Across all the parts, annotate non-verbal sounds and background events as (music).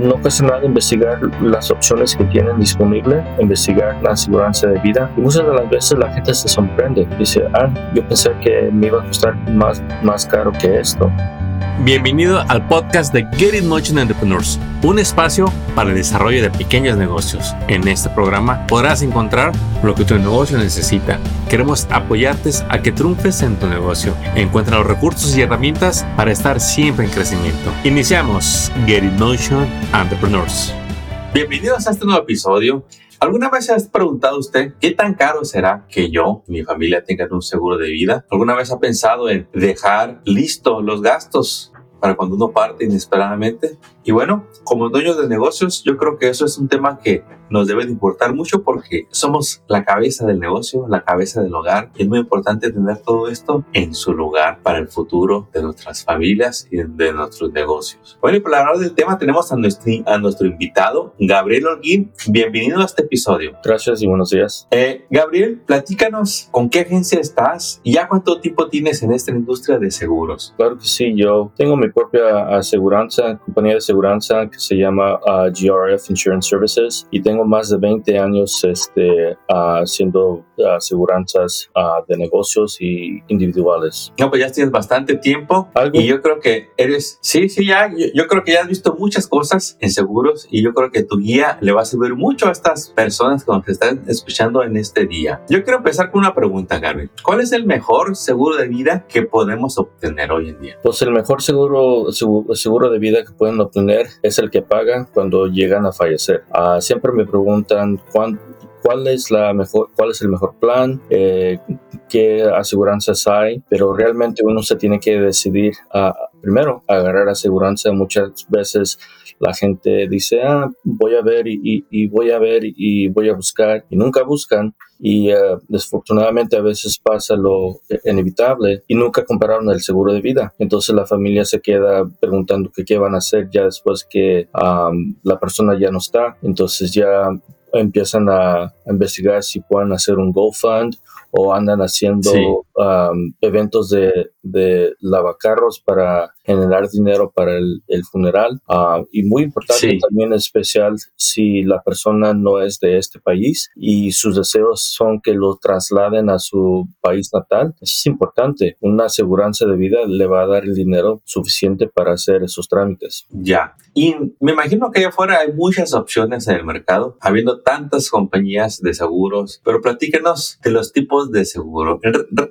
no cuesta nada investigar las opciones que tienen disponible, investigar la aseguranza de vida. Y muchas de las veces la gente se sorprende. Dice, ah, yo pensé que me iba a costar más, más caro que esto. Bienvenido al podcast de Get It Motion Entrepreneurs, un espacio para el desarrollo de pequeños negocios. En este programa podrás encontrar lo que tu negocio necesita. Queremos apoyarte a que triunfes en tu negocio. Encuentra los recursos y herramientas para estar siempre en crecimiento. Iniciamos Get It Motion Entrepreneurs. Bienvenidos a este nuevo episodio. ¿Alguna vez se ha preguntado usted qué tan caro será que yo y mi familia tengan un seguro de vida? ¿Alguna vez ha pensado en dejar listo los gastos para cuando uno parte inesperadamente? Y bueno, como dueños de negocios, yo creo que eso es un tema que nos debe de importar mucho porque somos la cabeza del negocio, la cabeza del hogar y es muy importante tener todo esto en su lugar para el futuro de nuestras familias y de nuestros negocios. Bueno, y para hablar del tema tenemos a nuestro, a nuestro invitado, Gabriel Holguín. Bienvenido a este episodio. Gracias y buenos días. Eh, Gabriel, platícanos con qué agencia estás y ya cuánto tiempo tienes en esta industria de seguros. Claro que sí, yo tengo mi propia aseguranza, compañía de seguranza que se llama uh, GRF Insurance Services y tengo más de 20 años este, haciendo aseguranzas de negocios y individuales. No, pues ya tienes bastante tiempo y yo creo que eres, sí, sí, ya, yo, creo que ya has visto muchas cosas en seguros y yo creo que tu guía le va a servir mucho a estas personas que nos están escuchando en este día. Yo quiero empezar con una pregunta, Gabriel. ¿Cuál es el mejor seguro de vida que podemos obtener hoy en día? Pues el mejor seguro, seguro, de vida que pueden obtener es el que pagan cuando llegan a fallecer. Uh, siempre me preguntan cuál es la mejor, cuál es el mejor plan, eh, qué aseguranzas hay, pero realmente uno se tiene que decidir a primero agarrar aseguranza. Muchas veces la gente dice, ah, voy a ver y, voy a ver y voy a buscar y nunca buscan y uh, desafortunadamente a veces pasa lo inevitable y nunca compararon el seguro de vida. Entonces la familia se queda preguntando qué van a hacer ya después que um, la persona ya no está. Entonces ya empiezan a, investigar si pueden hacer un GoFund o andan haciendo um, eventos de, de, lavacarros para generar dinero para el, funeral. Uh, y muy importante también especial si la persona no es de este país y sus deseos son que lo trasladen a su país natal. Eso es importante. Una aseguranza de vida le va a dar el dinero suficiente para hacer esos trámites. Ya. Y me imagino que allá afuera hay muchas opciones en el mercado, habiendo tantas compañías de seguros, pero platícanos de los tipos de seguro.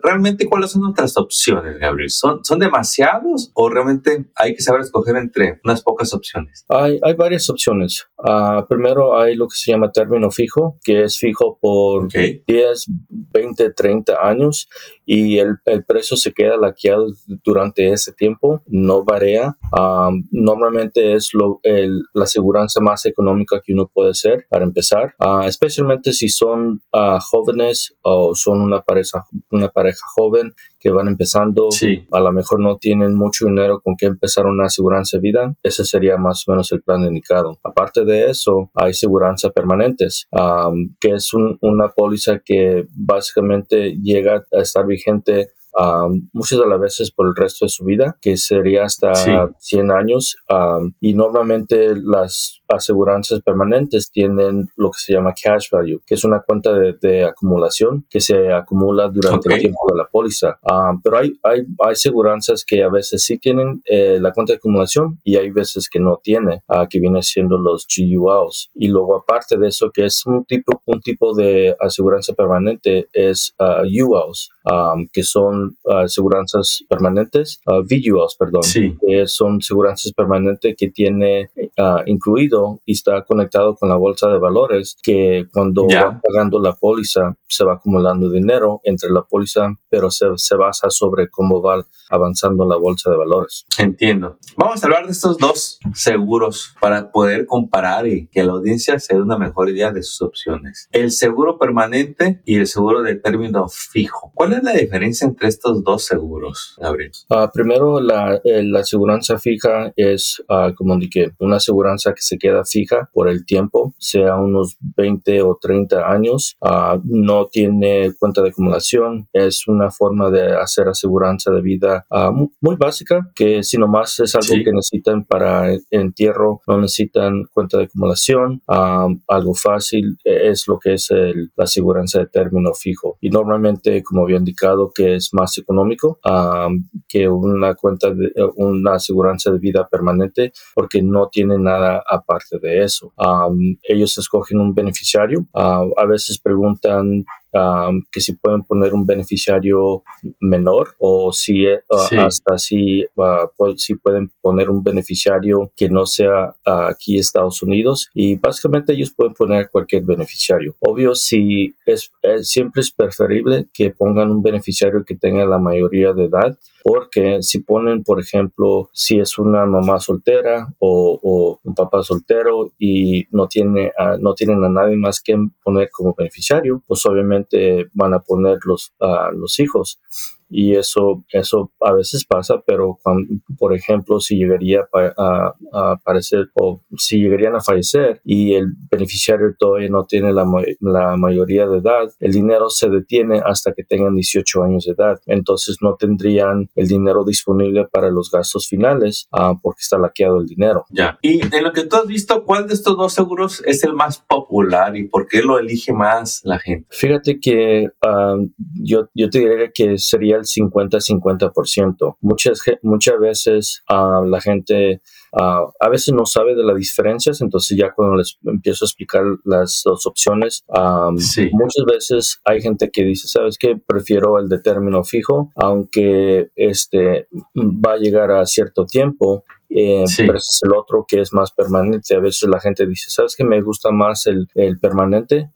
¿Realmente cuáles son nuestras opciones, Gabriel? ¿Son, son demasiados o realmente hay que saber escoger entre unas pocas opciones? Hay, hay varias opciones. Uh, primero hay lo que se llama término fijo, que es fijo por 10, 20, 30 años y el, el, precio se queda laqueado durante ese tiempo, no varía. Um, normalmente es lo, el, la aseguranza más económica que uno puede hacer para empezar, uh, especialmente si son uh, jóvenes o son una pareja, una pareja joven que van empezando, a lo mejor no tienen mucho dinero con que empezar una aseguranza de vida, ese sería más o menos el plan indicado. Aparte de eso, hay aseguranza permanentes, que es una póliza que básicamente llega a estar vigente muchas de las veces por el resto de su vida, que sería hasta 100 años. y normalmente las aseguranzas permanentes tienen lo que se llama cash value, que es una cuenta de, acumulación que se acumula durante el tiempo de la póliza. pero hay, hay, hay aseguranzas que a veces sí tienen eh, la cuenta de acumulación y hay veces que no tiene, uh, que viene siendo los GULs. Y luego aparte de eso, que es un tipo, un tipo de aseguranza permanente, es uh, ULs, que son aseguranzas permanentes, uh, perdón, que son aseguranzas permanentes que tiene ah, incluido y está conectado con la bolsa de valores, que cuando va pagando la póliza se va acumulando dinero entre la póliza, pero se, se basa sobre cómo va avanzando la bolsa de valores. Entiendo. Vamos a hablar de estos dos seguros para poder comparar y que la audiencia se dé una mejor idea de sus opciones. El seguro permanente y el seguro de término fijo. ¿Cuál es la diferencia entre estos dos seguros, Gabriel? Ah, primero, la, eh, la aseguranza fija es, uh, como dije, una aseguranza que se queda fija por el tiempo, sea unos 20 o 30 años. Uh, no tiene cuenta de acumulación. Es una forma de hacer aseguranza de vida muy básica, que si nomás es algo que necesitan para entierro, no necesitan cuenta de acumulación. algo fácil e, es lo que es la aseguranza de término fijo. Y normalmente, como había indicado, que es más económico que una cuenta de una aseguranza de vida permanente porque no tiene nada aparte de eso. ellos escogen un beneficiario. a veces preguntan que si pueden poner un beneficiario menor o si eh, hasta si, si pueden poner un beneficiario que no sea aquí Estados Unidos y básicamente ellos pueden poner cualquier beneficiario. Obvio, si es, siempre es preferible que pongan un beneficiario que tenga la mayoría de edad porque si ponen, por ejemplo, si es una mamá soltera o, un papá soltero y no tiene no tienen a nadie más que poner como beneficiario, pues obviamente van a poner los, a los hijos y eso, eso a veces pasa, pero cuando, por ejemplo, si llegaría a, a, aparecer o si llegarían a fallecer y el beneficiario todavía no tiene la, la, mayoría de edad, el dinero se detiene hasta que tengan 18 años de edad. Entonces no tendrían el dinero disponible para los gastos finales uh, porque está laqueado el dinero. Ya. Y en lo que tú has visto, ¿cuál de estos dos seguros es el más popular y por qué lo elige más la gente? Fíjate que uh, yo, yo te diría que sería el 50-50%. Muchas, muchas veces uh, la gente uh, a veces no sabe de las diferencias, entonces ya cuando les empiezo a explicar las dos opciones, um, muchas veces hay gente que dice, ¿sabes qué? Prefiero el de término fijo, aunque este va a llegar a cierto tiempo eh, pero es el otro que es más permanente. A veces la gente dice, ¿sabes qué? Me gusta más el, el permanente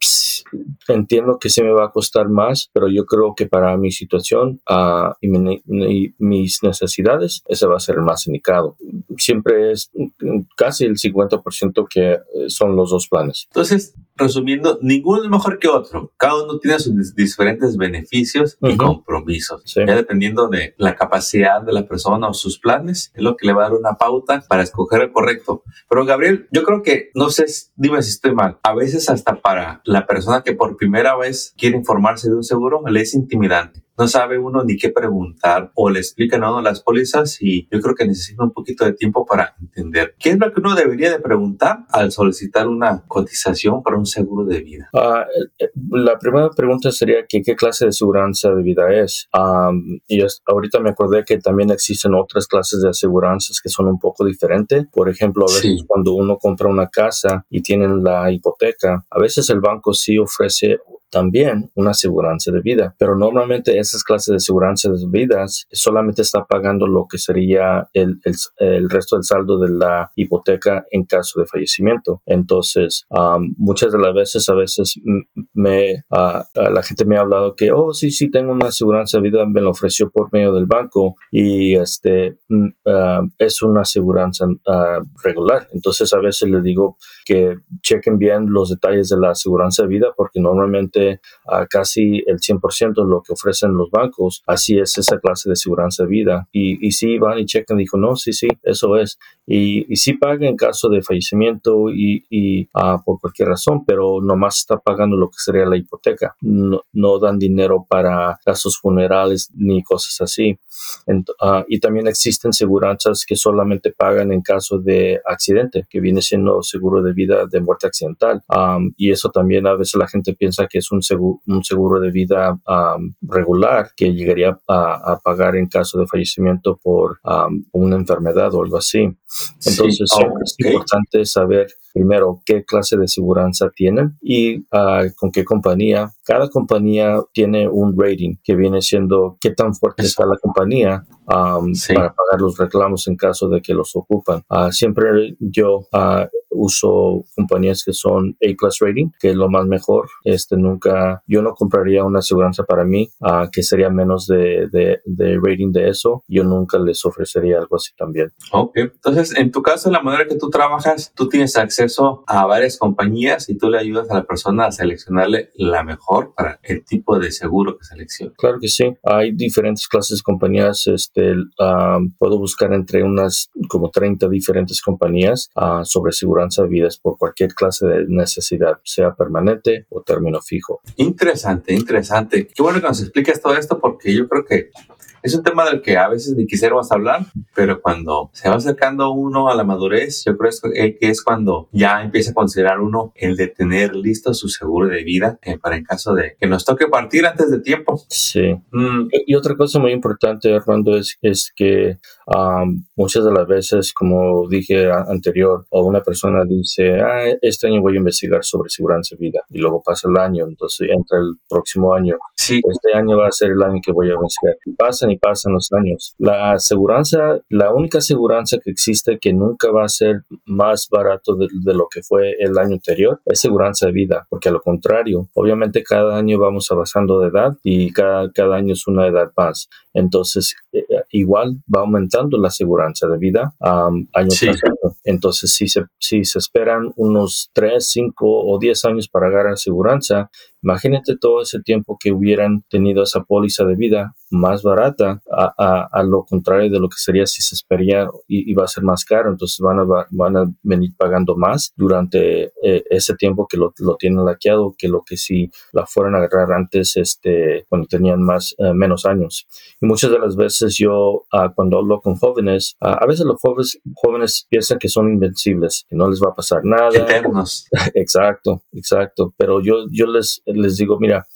entiendo que se me va a costar más, pero yo creo que para mi situación uh, y, mis necesidades, ese va a ser el más indicado. Siempre es casi el 50% que son los dos planes. Entonces, resumiendo, ninguno es mejor que otro. Cada uno tiene sus diferentes beneficios y compromisos. Ya dependiendo de la capacidad de la persona o sus planes, es lo que le va a dar una pauta para escoger el correcto. Pero Gabriel, yo creo que, no sé, dime si estoy mal, a veces hasta para la persona que por primera vez quiere informarse de un seguro, le es intimidante no sabe uno ni qué preguntar o le explican a uno las pólizas y yo creo que necesita un poquito de tiempo para entender qué es lo que uno debería de preguntar al solicitar una cotización para un seguro de vida. Eh, la primera pregunta sería que qué clase de aseguranza de vida es. y ahorita me acordé que también existen otras clases de aseguranzas que son un poco diferentes. Por ejemplo, a veces cuando uno compra una casa y tienen la hipoteca, a veces el banco sí ofrece también una aseguranza de vida, pero normalmente esas clases de aseguranza de vidas solamente está pagando lo que sería el, el, resto del saldo de la hipoteca en caso de fallecimiento. Entonces, muchas de las veces, a veces me, la gente me ha hablado que, oh, sí, sí, tengo una aseguranza de vida, me lo ofreció por medio del banco y este es una aseguranza regular. Entonces, a veces le digo que chequen bien los detalles de la aseguranza de vida porque normalmente a casi el 100% de lo que ofrecen los bancos. Así es esa clase de seguridad de vida. Y, y sí van y checan, dijo, no, sí, sí, eso es. Y, y sí paga en caso de fallecimiento y, y ah, por cualquier razón, pero nomás está pagando lo que sería la hipoteca. No, no dan dinero para gastos funerales ni cosas así. Ah, y también existen seguranzas que solamente pagan en caso de accidente, que viene siendo seguro de vida de muerte accidental. y eso también a veces la gente piensa que es un seguro, un seguro de vida regular que llegaría a, pagar en caso de fallecimiento por una enfermedad o algo así. Entonces, es importante saber primero qué clase de seguridad tienen y ah, con qué compañía. Cada compañía tiene un rating que viene siendo qué tan fuerte está la compañía para pagar los reclamos en caso de que los ocupan. Ah, siempre yo uso compañías que son A plus rating, que es lo más mejor. Este nunca, yo no compraría una aseguranza para mí uh, que sería menos de, de, de, rating de eso. Yo nunca les ofrecería algo así también. Ok, entonces en tu caso, la manera que tú trabajas, tú tienes acceso a varias compañías y tú le ayudas a la persona a seleccionarle la mejor para el tipo de seguro que selecciona. Claro que sí. Hay diferentes clases de compañías. Este, um, puedo buscar entre unas como 30 diferentes compañías uh, sobre seguridad de vidas por cualquier clase de necesidad, sea permanente o término fijo. Interesante, interesante. Qué bueno que nos expliques todo esto porque yo creo que es un tema del que a veces ni quisiéramos hablar, pero cuando se va acercando uno a la madurez, yo creo que es cuando ya empieza a considerar uno el de tener listo su seguro de vida eh, para en caso de que nos toque partir antes de tiempo. Sí. Mm. Y otra cosa muy importante, Armando, es, es que um, muchas de las veces, como dije anterior, o una persona dice, ah, este año voy a investigar sobre seguridad de vida, y luego pasa el año, entonces entra el próximo año. Sí. Este año va a ser el año que voy a investigar. Y pasan y pasan los años. La aseguranza, la única aseguranza que existe que nunca va a ser más barato de, lo que fue el año anterior es aseguranza de vida, porque a lo contrario, obviamente cada año vamos avanzando de edad y cada, cada año es una edad más. Entonces, eh, igual va aumentando la aseguranza de vida um, año tras año. Entonces, si se, si se esperan unos 3, 5 o 10 años para ganar aseguranza, Imagínate todo ese tiempo que hubieran tenido esa póliza de vida más barata a, a, lo contrario de lo que sería si se esperaría y, va a ser más caro. Entonces van a, van a venir pagando más durante eh, ese tiempo que lo, lo, tienen laqueado que lo que si la fueran a agarrar antes este, cuando tenían más, eh, menos años. Y muchas de las veces yo uh, cuando hablo con jóvenes, uh, a veces los jóvenes, jóvenes piensan que son invencibles, que no les va a pasar nada. Eternos. (laughs) exacto, exacto. Pero yo, yo les les digo, mira,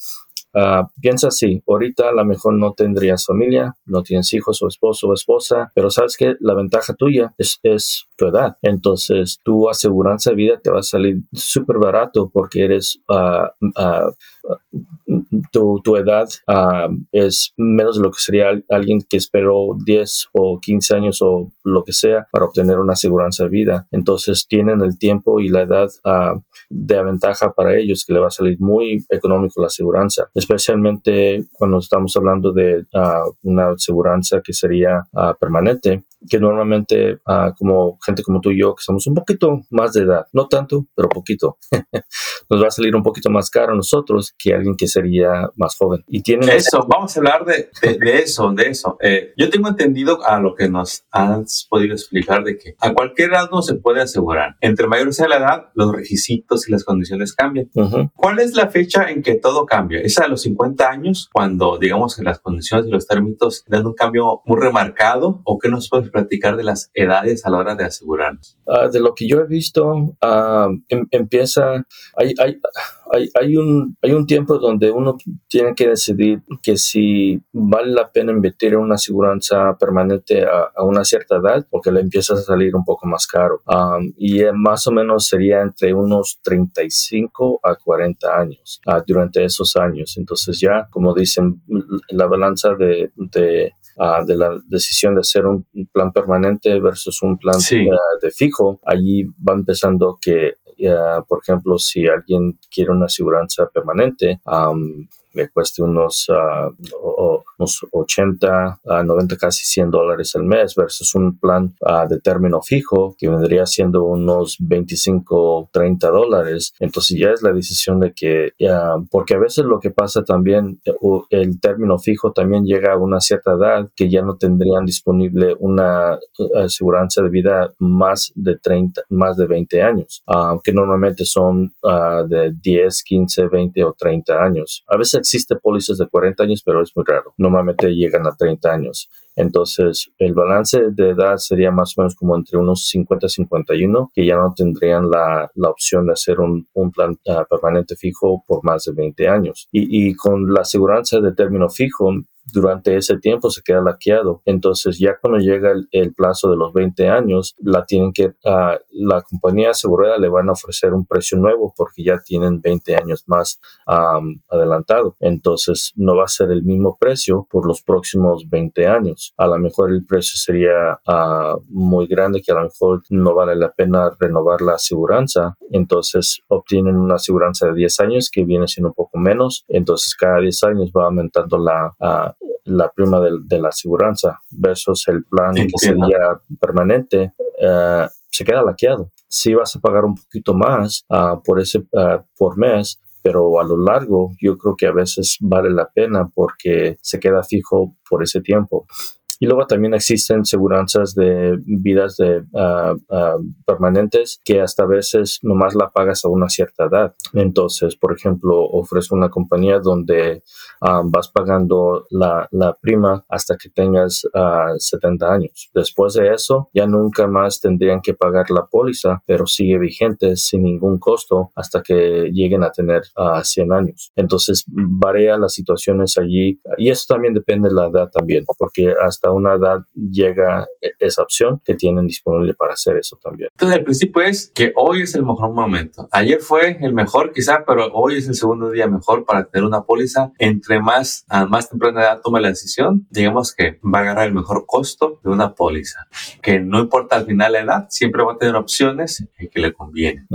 uh, piensa así, ahorita a lo mejor no tendrías familia, no tienes hijos o esposo o esposa, pero sabes que la ventaja tuya es, es tu edad. Entonces, tu aseguranza de vida te va a salir súper barato porque eres uh, uh, tu, tu, edad es menos de lo que sería alguien que esperó 10 o 15 años o lo que sea para obtener una aseguranza de vida. Entonces tienen el tiempo y la edad de ventaja para ellos que le va a salir muy económico la aseguranza, especialmente cuando estamos hablando de una aseguranza que sería permanente que normalmente como gente como tú y yo, que somos un poquito más de edad, no tanto, pero poquito, (laughs) nos va a salir un poquito más caro a nosotros que alguien que sería más joven. Y tienen eso, vamos a hablar de, de, eso, de eso. Eh, yo tengo entendido a lo que nos has podido explicar de que a cualquier edad no se puede asegurar. Entre mayor sea la edad, los requisitos y las condiciones cambian. ¿Cuál es la fecha en que todo cambia? ¿Es a los 50 años cuando digamos que las condiciones y los términos dan un cambio muy remarcado? ¿O qué nos puedes platicar de las edades a la hora de asegurarnos? Ah, de lo que yo he visto, uh, empieza, hay, hay, hay, hay, un, hay un tiempo donde uno tiene que decidir que si vale la pena invertir en una aseguranza permanente a, una cierta edad, porque le empieza a salir un poco más caro. Um, y más o menos sería entre unos 35 a 40 años uh, durante esos años. Entonces ya, como dicen, la balanza de, de Uh, de la decisión de hacer un plan permanente versus un plan de, de, fijo, allí va empezando que por ejemplo, si alguien quiere una aseguranza permanente, le cueste unos, uh, unos 80 a 90, casi 100 dólares al mes versus un plan uh, de término fijo que vendría siendo unos 25, 30 dólares. Entonces ya es la decisión de que, porque a veces lo que pasa también, eh, el término fijo también llega a una cierta edad que ya no tendrían disponible una uh, aseguranza de vida más de 30, más de 20 años, que normalmente son de 10, 15, 20 o 30 años. A veces existe pólizas de 40 años, pero es muy raro. Normalmente llegan a 30 años. Entonces, el balance de edad sería más o menos como entre unos 50 y 51, que ya no tendrían la, la opción de hacer un, un plan ah, permanente fijo por más de 20 años. Y, y con la aseguranza de término fijo, durante ese tiempo se queda laqueado. Entonces ya cuando llega el, plazo de los 20 años, la tienen que, uh, la compañía asegurada le van a ofrecer un precio nuevo porque ya tienen 20 años más adelantado. Entonces no va a ser el mismo precio por los próximos 20 años. A lo mejor el precio sería uh, muy grande que a lo mejor no vale la pena renovar la aseguranza. Entonces obtienen una aseguranza de 10 años que viene siendo un poco menos. Entonces cada 10 años va aumentando la, la prima de, la aseguranza versus el plan que sería permanente. Uh, se queda laqueado. Si vas a pagar un poquito más uh, por ese uh, por mes, pero a lo largo yo creo que a veces vale la pena porque se queda fijo por ese tiempo. Y luego también existen seguranzas de vidas de, uh, uh, permanentes que hasta a veces nomás la pagas a una cierta edad. Entonces, por ejemplo, ofrezco una compañía donde um, vas pagando la, la, prima hasta que tengas uh, 70 años. Después de eso, ya nunca más tendrían que pagar la póliza, pero sigue vigente sin ningún costo hasta que lleguen a tener 100 años. Entonces, varía las situaciones allí y eso también depende de la edad también, porque hasta una edad llega e-, esa opción que tienen disponible para hacer eso también. Entonces el principio es que hoy es el mejor momento. Ayer fue el mejor quizá, pero hoy es el segundo día mejor para tener una póliza. Entre más, a más temprana edad tome la decisión, digamos que va a agarrar el mejor costo de una póliza. Que no importa al final la edad, siempre va a tener opciones que le convienen.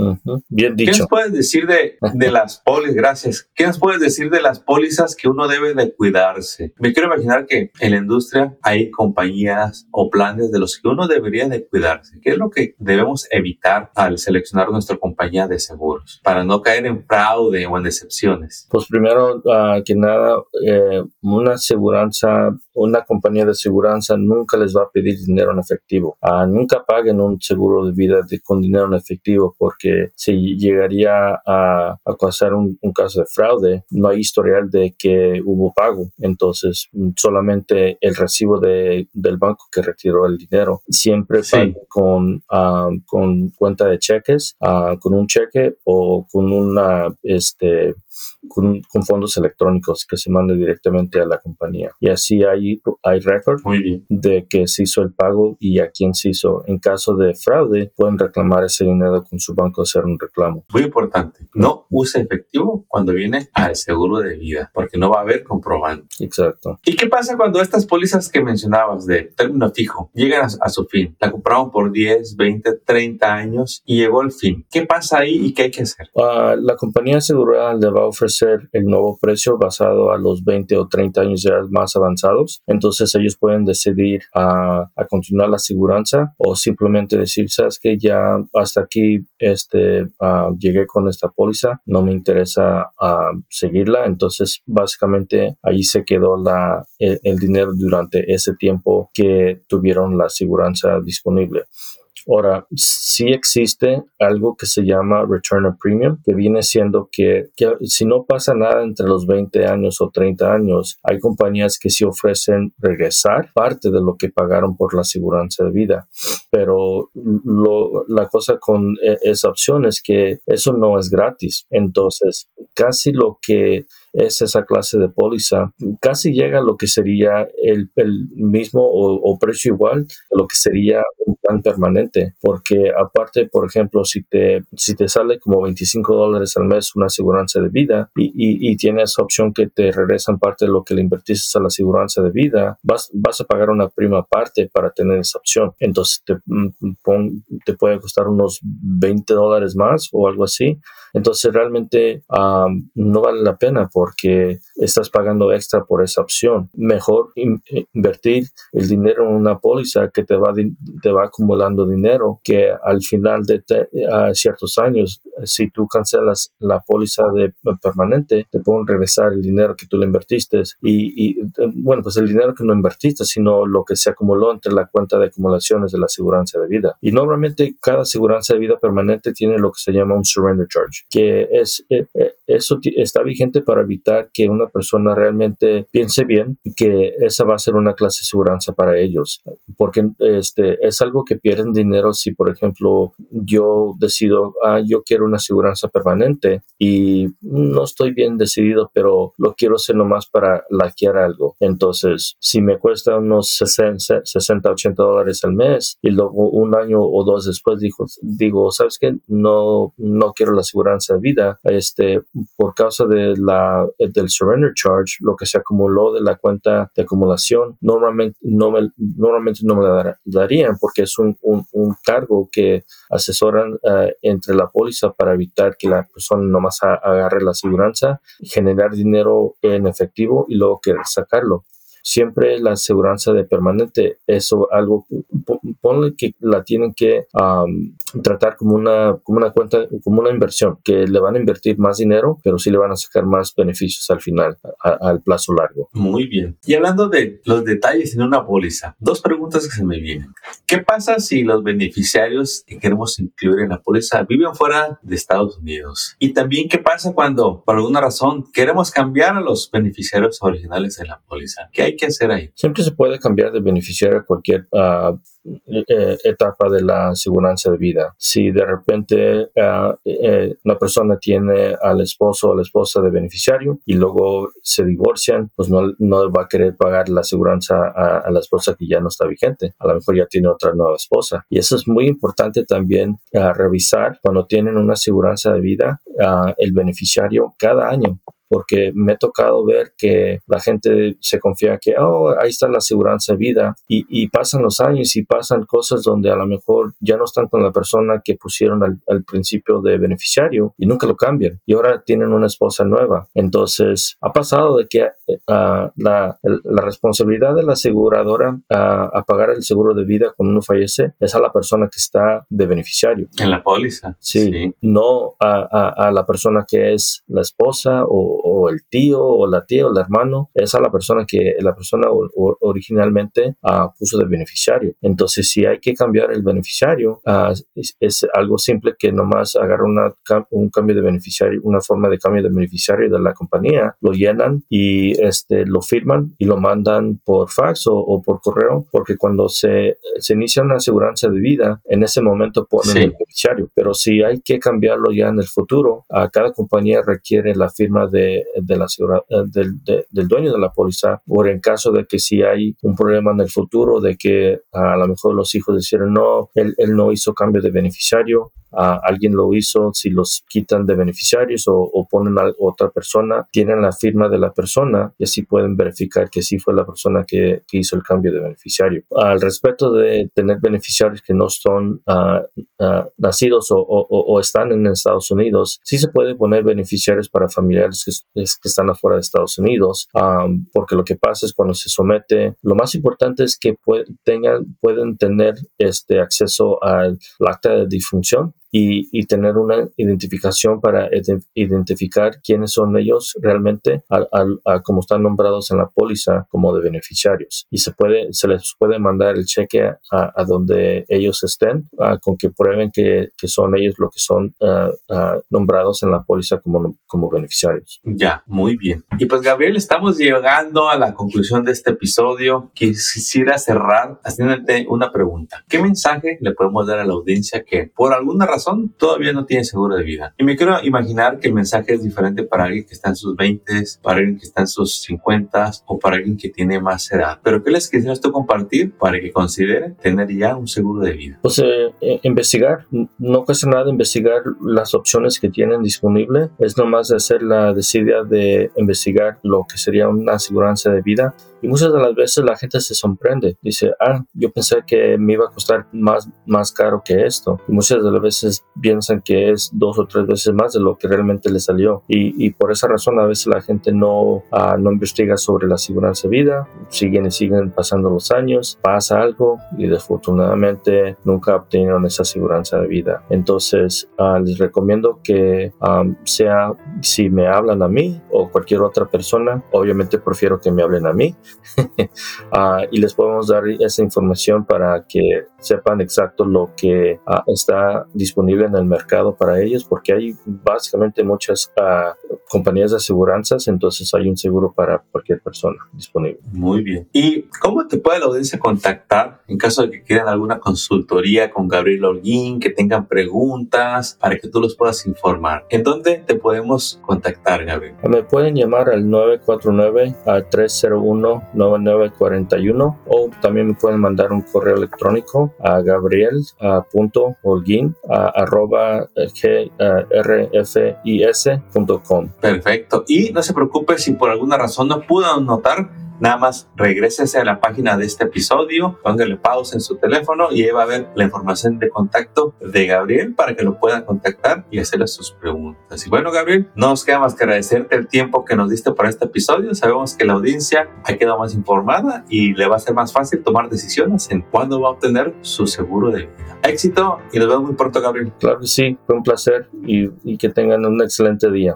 Bien dicho. ¿Qué nos puedes decir de, de (laughs) las pólizas? Gracias. ¿Qué nos puedes decir de las pólizas que uno debe de cuidarse? Me quiero imaginar que en la industria hay compañías o planes de los que uno debería de cuidarse? ¿Qué es lo que debemos evitar al seleccionar nuestra compañía de seguros para no caer en fraude o en decepciones? Pues primero uh, que nada, eh, una aseguranza, una compañía de aseguranza nunca les va a pedir dinero en efectivo. Uh, nunca paguen un seguro de vida de, con dinero en efectivo porque si llegaría a, a causar un, un caso de fraude, no hay historial de que hubo pago. Entonces, solamente el recibo de del banco que retiró el dinero. Siempre con, ah, con cuenta de cheques, ah, con un cheque o con una, este, con, fondos electrónicos que se mande directamente a la compañía. Y así hay, hay récord de que se hizo el pago y a quién se hizo. En caso de fraude, pueden reclamar ese dinero con su banco, hacer un reclamo. Muy importante. No use efectivo cuando viene al seguro de vida, porque no va a haber comprobante. Exacto. ¿Y qué pasa cuando estas pólizas que mencionabas de término fijo llegan a, su fin? La compramos por 10, 20, 30 años y llegó el fin. ¿Qué pasa ahí y qué hay que hacer? Uh, la compañía asegurada le va a ofrecer el nuevo precio basado a los 20 o 30 años ya más avanzados. Entonces ellos pueden decidir a, continuar la aseguranza o simplemente decir, sabes que ya hasta aquí este, llegué con esta póliza, no me interesa seguirla. Entonces básicamente ahí se quedó la, el dinero durante ese tiempo que tuvieron la aseguranza disponible. Ahora, sí existe algo que se llama Return of Premium, que viene siendo que, si no pasa nada entre los 20 años o 30 años, hay compañías que sí ofrecen regresar parte de lo que pagaron por la aseguranza de vida. Pero la cosa con e, esa opción es que eso no es gratis. Entonces, casi lo que es esa clase de póliza, casi llega a lo que sería el, mismo o, precio igual a lo que sería un plan permanente, porque aparte, por ejemplo, si te, si te sale como 25 dólares al mes una aseguranza de vida y, y, tienes opción que te regresan parte de lo que le invertiste a la aseguranza de vida, vas, vas a pagar una prima parte para tener esa opción. Entonces te, mm, te puede costar unos 20 dólares más o algo así. Entonces realmente no vale la pena porque estás pagando extra por esa opción. Mejor invertir el dinero en una póliza que te va, te va acumulando dinero que al final de ciertos años, si tú cancelas la póliza de permanente, te pueden regresar el dinero que tú le invertiste y, bueno, pues el dinero que no invertiste, sino lo que se acumuló entre la cuenta de acumulaciones de la aseguranza de vida. Y normalmente cada aseguranza de vida permanente tiene lo que se llama un surrender charge, que es, eh, eh, eso está vigente para evitar que una persona realmente piense bien que esa va a ser una clase de seguridad para ellos, porque este, es algo que pierden dinero si, por ejemplo, yo decido, ah, yo quiero una aseguranza permanente y no estoy bien decidido, pero lo quiero hacer nomás para laquear algo. Entonces, si me cuesta unos 60, 60 80 dólares al mes y luego un año o dos después digo, digo ¿sabes qué? No, no quiero la aseguranza de vida. Este, por causa de la, del surrender charge, lo que se acumuló de la cuenta de acumulación, normalmente no me, normalmente no me la darían porque es un, un, un cargo que asesoran uh, entre la póliza para evitar que la persona nomás agarre la aseguranza, generar dinero en efectivo y luego que sacarlo siempre la aseguranza de permanente, eso algo, ponle que la tienen que tratar como una, como una cuenta, como una inversión, que le van a invertir más dinero, pero sí le van a sacar más beneficios al final, al plazo largo. Muy bien. Y hablando de los detalles en una póliza, dos preguntas que se me vienen. ¿Qué pasa si los beneficiarios que queremos incluir en la póliza viven fuera de Estados Unidos? Y también, ¿qué pasa cuando, por alguna razón, queremos cambiar a los beneficiarios originales de la póliza? ¿Qué hay que hacer ahí? Siempre se puede cambiar de beneficiario a cualquier uh, etapa de la aseguranza de vida. Si de repente uh, eh, una persona tiene al esposo o la esposa de beneficiario y luego se divorcian, pues no, no va a querer pagar la aseguranza a, la esposa que ya no está vigente. A lo mejor ya tiene otra nueva esposa. Y eso es muy importante también uh, revisar cuando tienen una aseguranza de vida el beneficiario cada año porque me ha tocado ver que la gente se confía que, oh, ahí está la aseguranza de vida y, y, pasan los años y pasan cosas donde a lo mejor ya no están con la persona que pusieron al, al principio de beneficiario y nunca lo cambian y ahora tienen una esposa nueva. Entonces, ha pasado de que uh, la, la, responsabilidad de la aseguradora uh, a pagar el seguro de vida cuando uno fallece es a la persona que está de beneficiario. En la póliza. Sí, no a, a, a la persona que es la esposa o, o el tío o la tía o el hermano es a la persona que la persona originalmente uh, puso de beneficiario. Entonces, si hay que cambiar el beneficiario, uh, es, algo simple que nomás agarra una, un cambio de beneficiario, una forma de cambio de beneficiario de la compañía, lo llenan y este, lo firman y lo mandan por fax o, o por correo, porque cuando se, se, inicia una aseguranza de vida, en ese momento ponen el beneficiario. Pero si hay que cambiarlo ya en el futuro, a cada compañía requiere la firma de de, eh, del, del, dueño de la póliza, o en caso de que si hay un problema en el futuro, de que a lo mejor los hijos dijeron no, él, él no hizo cambio de beneficiario, alguien lo hizo, si los quitan de beneficiarios o, ponen a otra persona, tienen la firma de la persona y así pueden verificar que sí fue la persona que, hizo el cambio de beneficiario. Al respecto de tener beneficiarios que no son ah, ah, nacidos o, están en Estados Unidos, sí se puede poner beneficiarios para familiares que, que están afuera de Estados Unidos, porque lo que pasa es cuando se somete, lo más importante es que tengan, pueden tener este acceso al acta de difunción y, y tener una identificación para identificar quiénes son ellos realmente a, como están nombrados en la póliza como de beneficiarios. Y se, puede, se les puede mandar el cheque a, a donde ellos estén con que prueben que, que, son ellos lo que son nombrados en la póliza como, como beneficiarios. Ya, muy bien. Y pues Gabriel, estamos llegando a la conclusión de este episodio. Quisiera cerrar haciéndote una pregunta. ¿Qué mensaje le podemos dar a la audiencia que por alguna razón todavía no tiene seguro de vida. Y me quiero imaginar que el mensaje es diferente para alguien que está en sus 20, para alguien que está en sus 50 o para alguien que tiene más edad. Pero ¿qué les quisieras tú compartir para que considere tener ya un seguro de vida? Pues eh, eh, investigar, no cuesta nada investigar las opciones que tienen disponible. Es nomás hacer la decisión de investigar lo que sería una aseguranza de vida y muchas de las veces la gente se sorprende. Dice, ah, yo pensé que me iba a costar más, más caro que esto. Y muchas de las veces piensan que es dos o tres veces más de lo que realmente le salió. Y, y por esa razón a veces la gente no, uh, no investiga sobre la seguridad de vida. Siguen y siguen pasando los años, pasa algo y desafortunadamente nunca obtienen esa seguridad de vida. Entonces uh, les recomiendo que um, sea si me hablan a mí o cualquier otra persona, obviamente prefiero que me hablen a mí (laughs) Ah, y les podemos dar esa información para que sepan exacto lo que está disponible en el mercado para ellos, porque hay básicamente muchas uh, compañías de aseguranzas, entonces hay un seguro para cualquier persona disponible. Muy bien. ¿Y cómo te puede la audiencia contactar en caso de que quieran alguna consultoría con Gabriel Holguín, que tengan preguntas para que tú los puedas informar? ¿En dónde te podemos contactar, Gabriel? Me pueden llamar al 949 a 301 9941 o también me pueden mandar un correo electrónico a gabriel.holguín arroba grfis.com. Perfecto. Y no se preocupe si por alguna razón no pudo notar Nada más regrésese a la página de este episodio, póngale pausa en su teléfono y ahí va a ver la información de contacto de Gabriel para que lo pueda contactar y hacerle sus preguntas. Y bueno, Gabriel, no nos queda más que agradecerte el tiempo que nos diste para este episodio. Sabemos que la audiencia ha quedado más informada y le va a ser más fácil tomar decisiones en cuándo va a obtener su seguro de vida. Éxito y nos vemos muy pronto, Gabriel. Claro que sí, fue un placer y, y que tengan un excelente día.